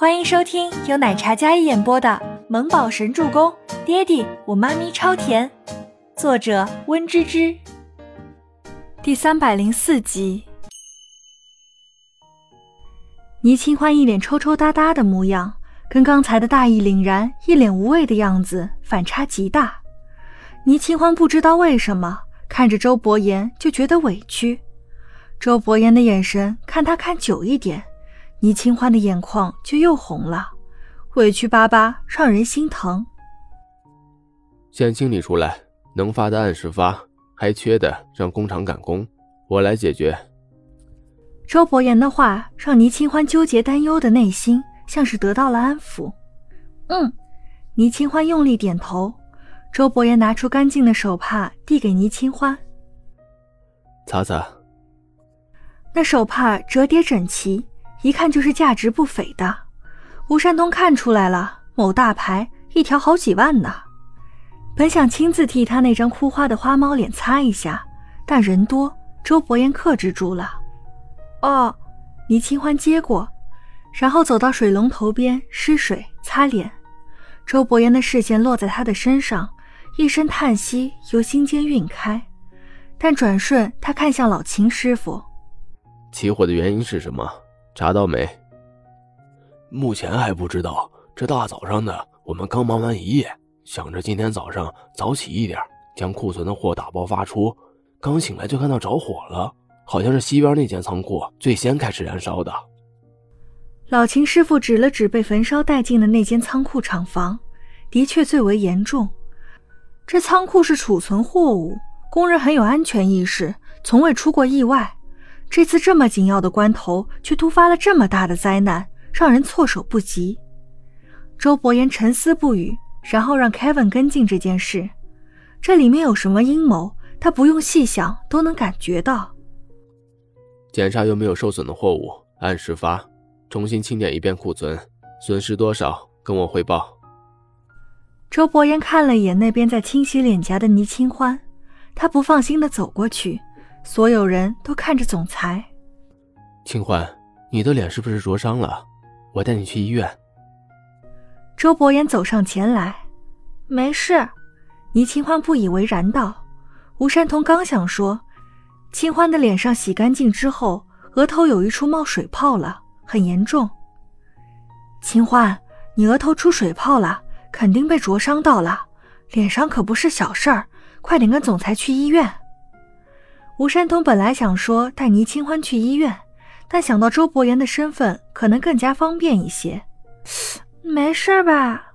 欢迎收听由奶茶嘉一演播的《萌宝神助攻》，爹地我妈咪超甜，作者温芝芝。第三百零四集。倪清欢一脸抽抽搭搭的模样，跟刚才的大义凛然、一脸无畏的样子反差极大。倪清欢不知道为什么看着周伯言就觉得委屈，周伯言的眼神看他看久一点。倪清欢的眼眶就又红了，委屈巴巴，让人心疼。先清理出来，能发的按时发，还缺的让工厂赶工，我来解决。周伯言的话让倪清欢纠结担忧的内心像是得到了安抚。嗯，倪清欢用力点头。周伯言拿出干净的手帕递给倪清欢，擦擦。那手帕折叠整齐。一看就是价值不菲的，吴山东看出来了，某大牌一条好几万呢。本想亲自替他那张哭花的花猫脸擦一下，但人多，周伯言克制住了。哦，倪清欢接过，然后走到水龙头边湿水擦脸。周伯言的视线落在他的身上，一声叹息由心间晕开，但转瞬他看向老秦师傅，起火的原因是什么？查到没？目前还不知道。这大早上的，我们刚忙完一夜，想着今天早上早起一点，将库存的货打包发出。刚醒来就看到着火了，好像是西边那间仓库最先开始燃烧的。老秦师傅指了指被焚烧殆尽的那间仓库厂房，的确最为严重。这仓库是储存货物，工人很有安全意识，从未出过意外。这次这么紧要的关头，却突发了这么大的灾难，让人措手不及。周伯言沉思不语，然后让 Kevin 跟进这件事。这里面有什么阴谋，他不用细想都能感觉到。检查有没有受损的货物，按时发，重新清点一遍库存，损失多少跟我汇报。周伯言看了一眼那边在清洗脸颊的倪清欢，他不放心的走过去。所有人都看着总裁，清欢，你的脸是不是灼伤了？我带你去医院。周伯言走上前来，没事。倪清欢不以为然道。吴山童刚想说，清欢的脸上洗干净之后，额头有一处冒水泡了，很严重。清欢，你额头出水泡了，肯定被灼伤到了，脸上可不是小事儿，快点跟总裁去医院。吴山童本来想说带倪清欢去医院，但想到周伯言的身份，可能更加方便一些。没事吧？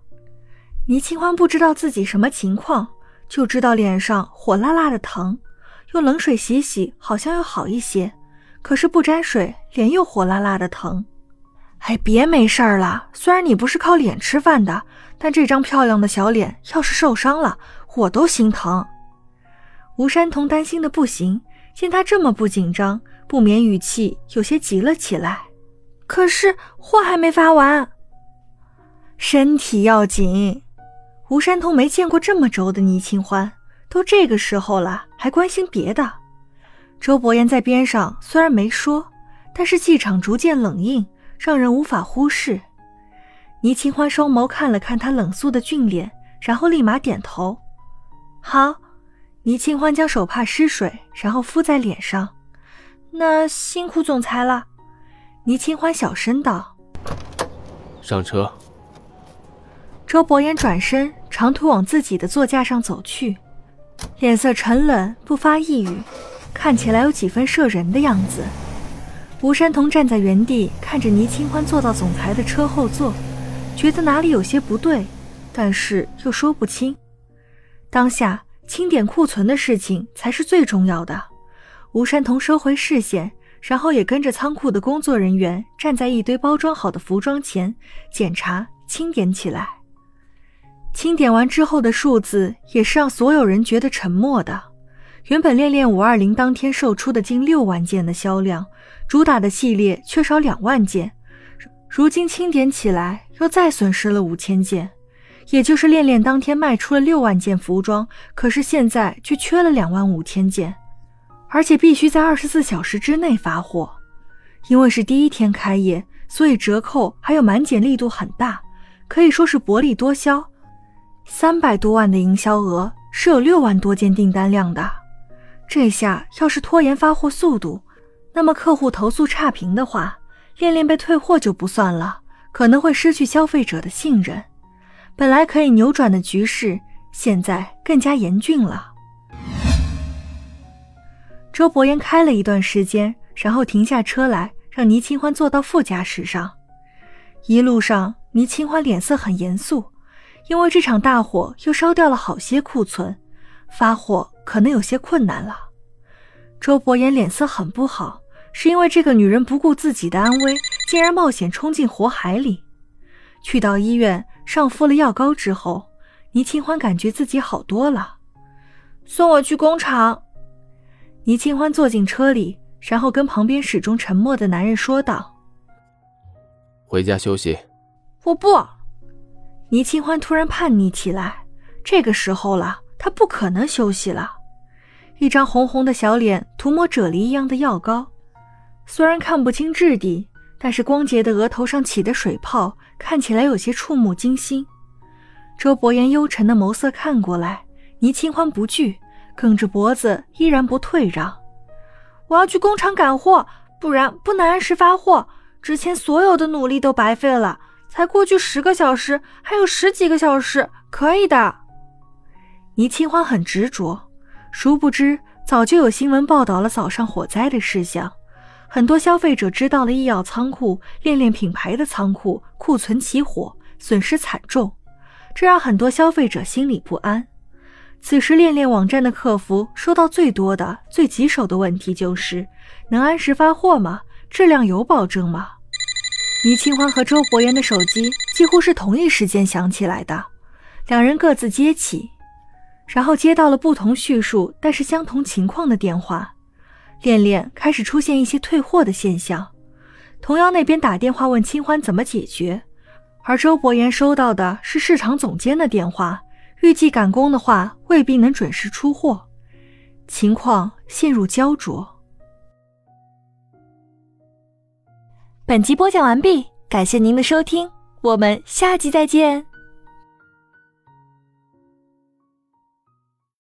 倪清欢不知道自己什么情况，就知道脸上火辣辣的疼，用冷水洗洗好像又好一些，可是不沾水，脸又火辣辣的疼。哎，别没事了。虽然你不是靠脸吃饭的，但这张漂亮的小脸要是受伤了，我都心疼。吴山童担心的不行。见他这么不紧张，不免语气有些急了起来。可是货还没发完，身体要紧。吴山童没见过这么轴的倪清欢，都这个时候了还关心别的。周伯言在边上虽然没说，但是气场逐渐冷硬，让人无法忽视。倪清欢双眸看了看他冷肃的俊脸，然后立马点头：“好。”倪清欢将手帕湿水，然后敷在脸上。那辛苦总裁了。倪清欢小声道：“上车。”周伯言转身，长途往自己的座驾上走去，脸色沉冷，不发一语，看起来有几分摄人的样子。吴山童站在原地，看着倪清欢坐到总裁的车后座，觉得哪里有些不对，但是又说不清。当下。清点库存的事情才是最重要的。吴山童收回视线，然后也跟着仓库的工作人员站在一堆包装好的服装前，检查清点起来。清点完之后的数字也是让所有人觉得沉默的。原本恋恋五二零当天售出的近六万件的销量，主打的系列缺少两万件，如今清点起来又再损失了五千件。也就是恋恋当天卖出了六万件服装，可是现在却缺了两万五千件，而且必须在二十四小时之内发货，因为是第一天开业，所以折扣还有满减力度很大，可以说是薄利多销。三百多万的营销额是有六万多件订单量的，这下要是拖延发货速度，那么客户投诉差评的话，恋恋被退货就不算了，可能会失去消费者的信任。本来可以扭转的局势，现在更加严峻了。周伯言开了一段时间，然后停下车来，让倪清欢坐到副驾驶上。一路上，倪清欢脸色很严肃，因为这场大火又烧掉了好些库存，发货可能有些困难了。周伯言脸色很不好，是因为这个女人不顾自己的安危，竟然冒险冲进火海里。去到医院上敷了药膏之后，倪清欢感觉自己好多了。送我去工厂。倪清欢坐进车里，然后跟旁边始终沉默的男人说道：“回家休息。”我不。倪清欢突然叛逆起来，这个时候了，他不可能休息了。一张红红的小脸涂抹啫喱一样的药膏，虽然看不清质地，但是光洁的额头上起的水泡看起来有些触目惊心。周伯言幽沉的眸色看过来，倪清欢不惧。梗着脖子，依然不退让。我要去工厂赶货，不然不能按时发货。之前所有的努力都白费了，才过去十个小时，还有十几个小时，可以的。倪清欢很执着，殊不知早就有新闻报道了早上火灾的事项，很多消费者知道了医药仓库、恋恋品牌的仓库库存起火，损失惨重，这让很多消费者心里不安。此时，恋恋网站的客服说到最多的、最棘手的问题就是：能按时发货吗？质量有保证吗？倪清欢和周伯言的手机几乎是同一时间响起来的，两人各自接起，然后接到了不同叙述但是相同情况的电话。恋恋开始出现一些退货的现象，童瑶那边打电话问清欢怎么解决，而周伯言收到的是市场总监的电话。预计赶工的话，未必能准时出货，情况陷入焦灼。本集播讲完毕，感谢您的收听，我们下集再见。